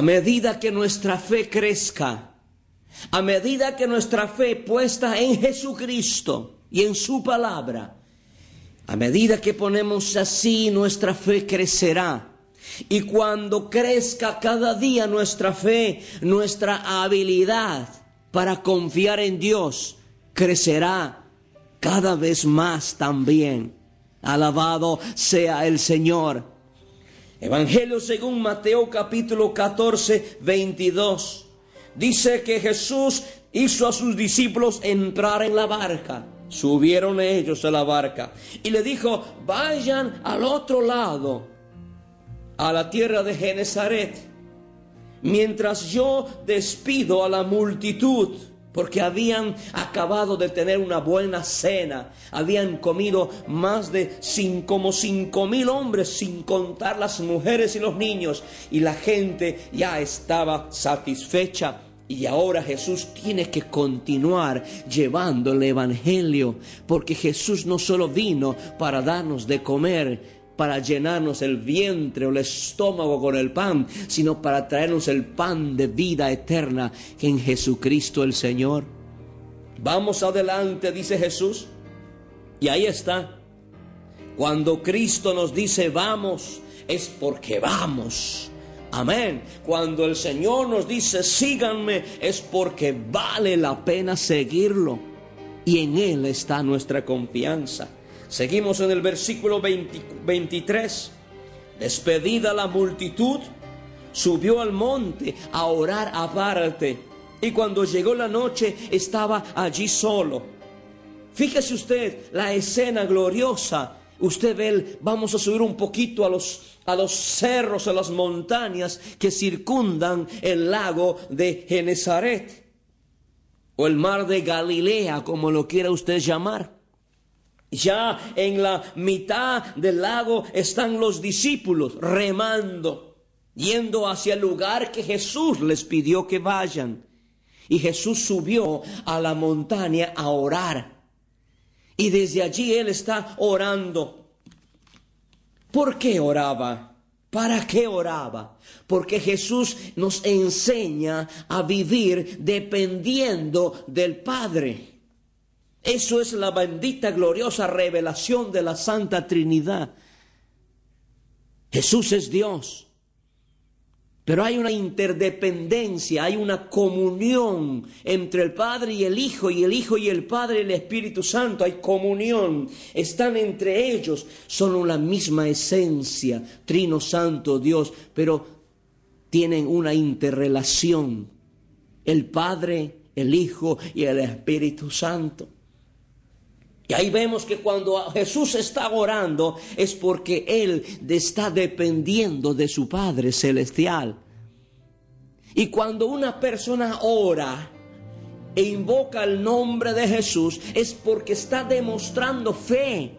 A medida que nuestra fe crezca, a medida que nuestra fe puesta en Jesucristo y en su palabra, a medida que ponemos así, nuestra fe crecerá. Y cuando crezca cada día nuestra fe, nuestra habilidad para confiar en Dios crecerá cada vez más también. Alabado sea el Señor. Evangelio según Mateo capítulo 14, 22. Dice que Jesús hizo a sus discípulos entrar en la barca. Subieron ellos a la barca y le dijo, vayan al otro lado, a la tierra de Genezaret, mientras yo despido a la multitud, porque habían acabado de tener una buena cena, habían comido más de cinco, como cinco mil hombres, sin contar las mujeres y los niños, y la gente ya estaba satisfecha. Y ahora Jesús tiene que continuar llevando el Evangelio, porque Jesús no solo vino para darnos de comer, para llenarnos el vientre o el estómago con el pan, sino para traernos el pan de vida eterna en Jesucristo el Señor. Vamos adelante, dice Jesús. Y ahí está. Cuando Cristo nos dice vamos, es porque vamos. Amén. Cuando el Señor nos dice síganme, es porque vale la pena seguirlo. Y en Él está nuestra confianza. Seguimos en el versículo 20, 23. Despedida la multitud, subió al monte a orar aparte. Y cuando llegó la noche estaba allí solo. Fíjese usted la escena gloriosa. Usted ve, vamos a subir un poquito a los, a los cerros, a las montañas que circundan el lago de Genezaret. O el mar de Galilea, como lo quiera usted llamar. Ya en la mitad del lago están los discípulos remando, yendo hacia el lugar que Jesús les pidió que vayan. Y Jesús subió a la montaña a orar. Y desde allí Él está orando. ¿Por qué oraba? ¿Para qué oraba? Porque Jesús nos enseña a vivir dependiendo del Padre. Eso es la bendita, gloriosa revelación de la Santa Trinidad. Jesús es Dios. Pero hay una interdependencia, hay una comunión entre el Padre y el Hijo, y el Hijo y el Padre y el Espíritu Santo, hay comunión, están entre ellos, son una misma esencia, Trino Santo Dios, pero tienen una interrelación, el Padre, el Hijo y el Espíritu Santo. Y ahí vemos que cuando Jesús está orando es porque Él está dependiendo de su Padre Celestial. Y cuando una persona ora e invoca el nombre de Jesús es porque está demostrando fe.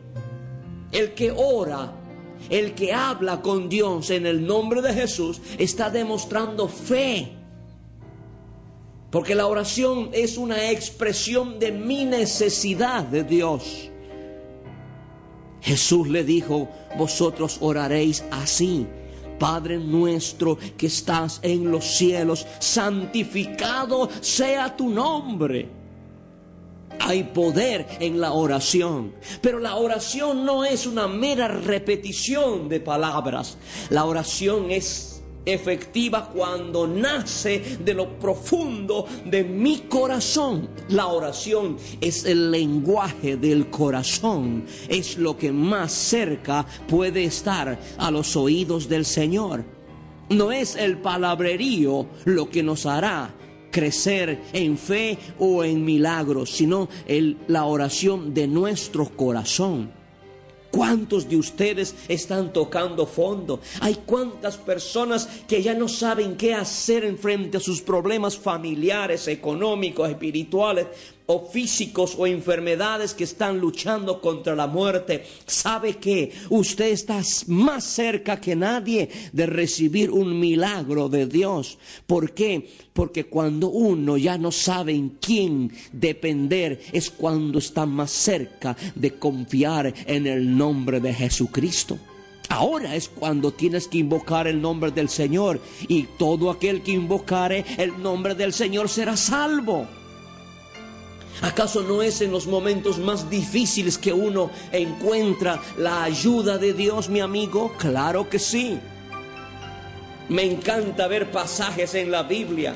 El que ora, el que habla con Dios en el nombre de Jesús está demostrando fe. Porque la oración es una expresión de mi necesidad de Dios. Jesús le dijo, vosotros oraréis así. Padre nuestro que estás en los cielos, santificado sea tu nombre. Hay poder en la oración, pero la oración no es una mera repetición de palabras. La oración es efectiva cuando nace de lo profundo de mi corazón. La oración es el lenguaje del corazón, es lo que más cerca puede estar a los oídos del Señor. No es el palabrerío lo que nos hará crecer en fe o en milagros, sino en la oración de nuestro corazón. ¿Cuántos de ustedes están tocando fondo? Hay cuántas personas que ya no saben qué hacer en frente a sus problemas familiares, económicos, espirituales, o físicos o enfermedades que están luchando contra la muerte, sabe que usted está más cerca que nadie de recibir un milagro de Dios. ¿Por qué? Porque cuando uno ya no sabe en quién depender, es cuando está más cerca de confiar en el nombre de Jesucristo. Ahora es cuando tienes que invocar el nombre del Señor y todo aquel que invocare el nombre del Señor será salvo. ¿Acaso no es en los momentos más difíciles que uno encuentra la ayuda de Dios, mi amigo? Claro que sí. Me encanta ver pasajes en la Biblia.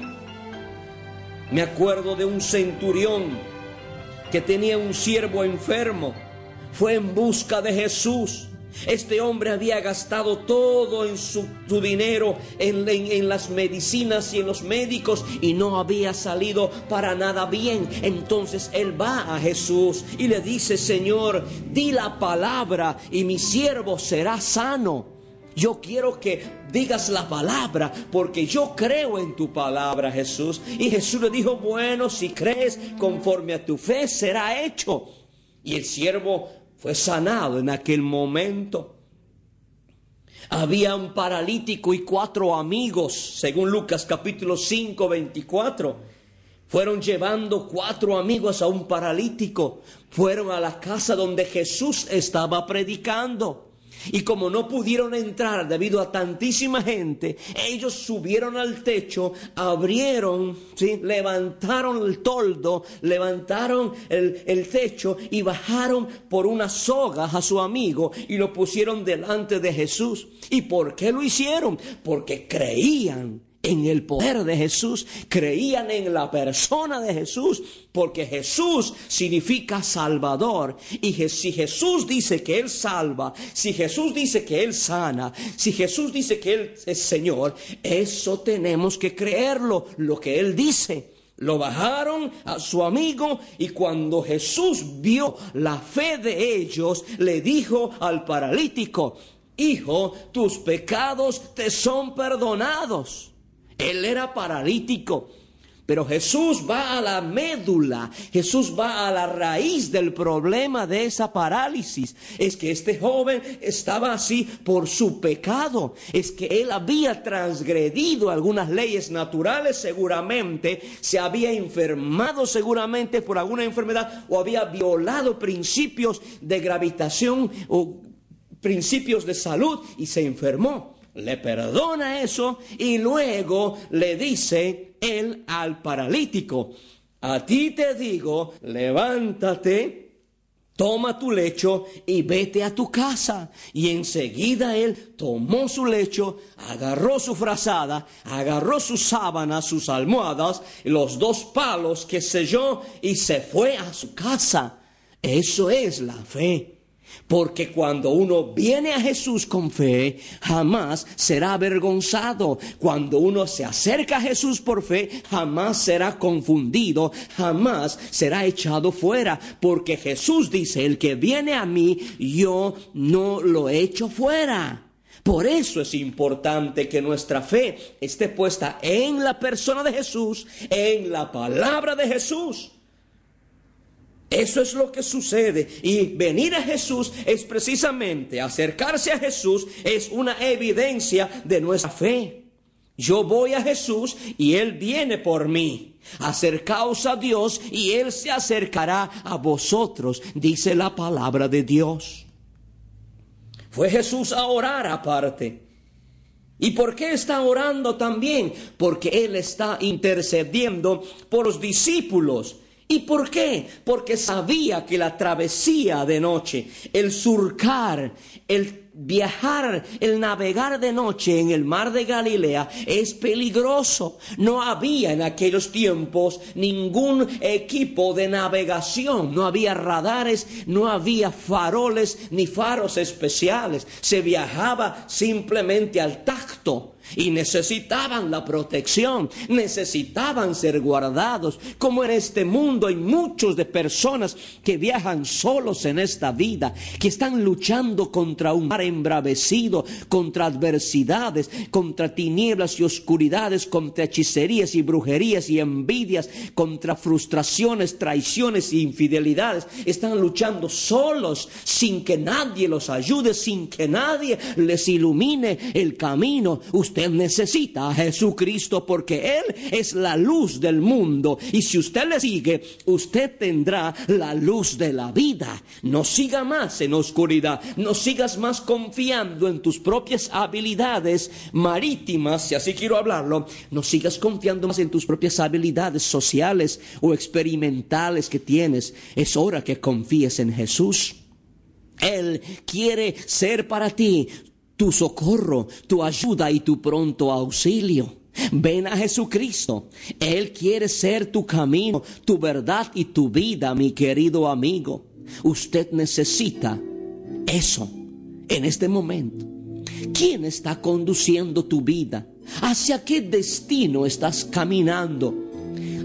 Me acuerdo de un centurión que tenía un siervo enfermo. Fue en busca de Jesús este hombre había gastado todo en su, dinero en, en, las medicinas y en los médicos y no había salido para nada bien. Entonces él va a Jesús y le dice, Señor, di la palabra y mi siervo será sano. Yo quiero que digas la palabra porque yo creo en tu palabra, Jesús. Y Jesús le dijo, bueno, si crees conforme a tu fe, será hecho. Y el siervo fue sanado en aquel momento. Había un paralítico y cuatro amigos, según Lucas capítulo 5, 24. Fueron llevando cuatro amigos a un paralítico. Fueron a la casa donde Jesús estaba predicando. Y como no pudieron entrar debido a tantísima gente, ellos subieron al techo, abrieron, ¿sí? levantaron el toldo, levantaron el, el techo y bajaron por unas sogas a su amigo y lo pusieron delante de Jesús. ¿Y por qué lo hicieron? Porque creían en el poder de Jesús, creían en la persona de Jesús, porque Jesús significa salvador. Y si Jesús dice que Él salva, si Jesús dice que Él sana, si Jesús dice que Él es Señor, eso tenemos que creerlo, lo que Él dice. Lo bajaron a su amigo y cuando Jesús vio la fe de ellos, le dijo al paralítico, Hijo, tus pecados te son perdonados. Él era paralítico. Pero Jesús va a la médula, Jesús va a la raíz del problema de esa parálisis. Es que este joven estaba así por su pecado. Es que él había transgredido algunas leyes naturales seguramente, se había enfermado seguramente por alguna enfermedad o había violado principios de gravitación o principios de salud y se enfermó le perdona eso y luego le dice él al paralítico, a ti te digo, levántate, toma tu lecho y vete a tu casa. Y enseguida él tomó su lecho, agarró su frazada, agarró sus sábanas, sus almohadas, los dos palos que selló y se fue a su casa. Eso es la fe. Porque cuando uno viene a Jesús con fe, jamás será avergonzado. Cuando uno se acerca a Jesús por fe, jamás será confundido, jamás será echado fuera. Porque Jesús dice, el que viene a mí, yo no lo echo fuera. Por eso es importante que nuestra fe esté puesta en la persona de Jesús, en la palabra de Jesús. Eso es lo que sucede. Y venir a Jesús es precisamente acercarse a Jesús, es una evidencia de nuestra fe. Yo voy a Jesús y Él viene por mí. Acercaos a Dios y Él se acercará a vosotros, dice la palabra de Dios. Fue Jesús a orar aparte. ¿Y por qué está orando también? Porque Él está intercediendo por los discípulos ¿Y por qué? Porque sabía que la travesía de noche, el surcar, el viajar, el navegar de noche en el mar de Galilea es peligroso. No había en aquellos tiempos ningún equipo de navegación, no había radares, no había faroles ni faros especiales. Se viajaba simplemente al tacto y necesitaban la protección, necesitaban ser guardados. Como en este mundo hay muchos de personas que viajan solos en esta vida, que están luchando contra un mar embravecido, contra adversidades, contra tinieblas y oscuridades, contra hechicerías y brujerías y envidias, contra frustraciones, traiciones e infidelidades. Están luchando solos, sin que nadie los ayude, sin que nadie les ilumine el camino. Usted necesita a Jesucristo porque Él es la luz del mundo. Y si usted le sigue, usted tendrá la luz de la vida. No siga más en oscuridad. No sigas más confiando en tus propias habilidades marítimas, si así quiero hablarlo. No sigas confiando más en tus propias habilidades sociales o experimentales que tienes. Es hora que confíes en Jesús. Él quiere ser para ti tu socorro, tu ayuda y tu pronto auxilio. Ven a Jesucristo. Él quiere ser tu camino, tu verdad y tu vida, mi querido amigo. Usted necesita eso en este momento. ¿Quién está conduciendo tu vida? ¿Hacia qué destino estás caminando?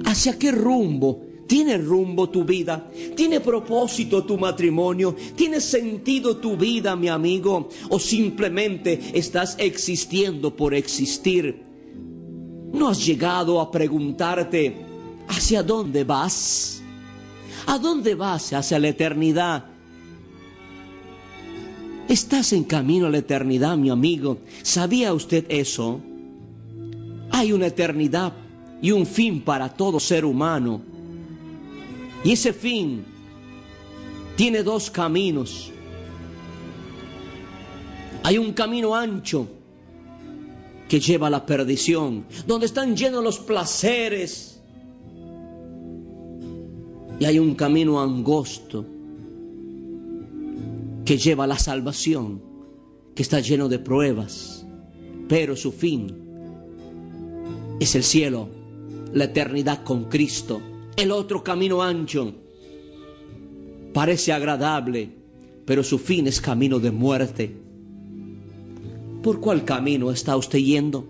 ¿Hacia qué rumbo ¿Tiene rumbo tu vida? ¿Tiene propósito tu matrimonio? ¿Tiene sentido tu vida, mi amigo? ¿O simplemente estás existiendo por existir? ¿No has llegado a preguntarte hacia dónde vas? ¿A dónde vas hacia la eternidad? Estás en camino a la eternidad, mi amigo. ¿Sabía usted eso? Hay una eternidad y un fin para todo ser humano. Y ese fin tiene dos caminos. Hay un camino ancho que lleva a la perdición, donde están llenos los placeres. Y hay un camino angosto que lleva la salvación, que está lleno de pruebas, pero su fin es el cielo, la eternidad con Cristo. El otro camino ancho parece agradable, pero su fin es camino de muerte. ¿Por cuál camino está usted yendo?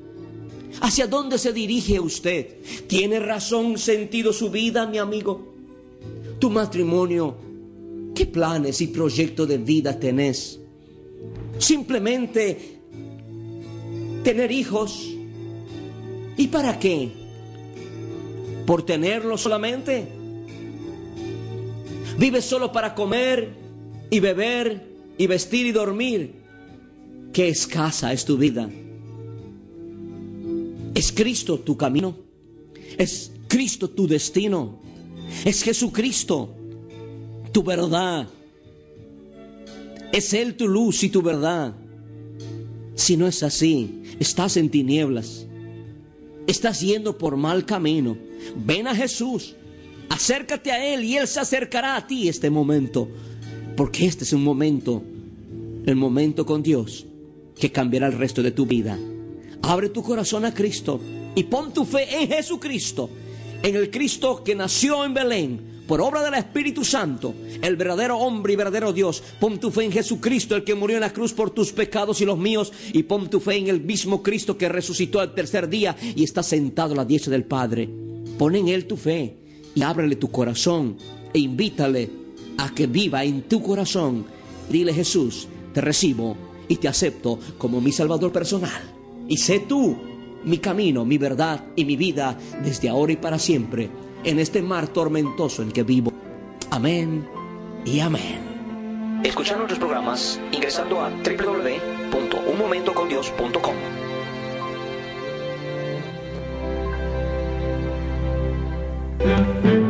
¿Hacia dónde se dirige usted? ¿Tiene razón, sentido su vida, mi amigo? ¿Tu matrimonio? ¿Qué planes y proyectos de vida tenés? Simplemente tener hijos. ¿Y para qué? por tenerlo solamente. Vives solo para comer y beber y vestir y dormir. Qué escasa es tu vida. ¿Es Cristo tu camino? ¿Es Cristo tu destino? ¿Es Jesucristo tu verdad? ¿Es Él tu luz y tu verdad? Si no es así, estás en tinieblas. Estás yendo por mal camino. Ven a Jesús, acércate a Él y Él se acercará a ti este momento. Porque este es un momento, el momento con Dios, que cambiará el resto de tu vida. Abre tu corazón a Cristo y pon tu fe en Jesucristo, en el Cristo que nació en Belén por obra del Espíritu Santo, el verdadero hombre y verdadero Dios. Pon tu fe en Jesucristo, el que murió en la cruz por tus pecados y los míos, y pon tu fe en el mismo Cristo que resucitó al tercer día y está sentado a la diestra del Padre. Pon en Él tu fe y ábrele tu corazón e invítale a que viva en tu corazón. Dile Jesús, te recibo y te acepto como mi Salvador personal. Y sé tú mi camino, mi verdad y mi vida desde ahora y para siempre en este mar tormentoso en que vivo. Amén y amén. Escuchar nuestros programas ingresando a www.unmomentocondios.com.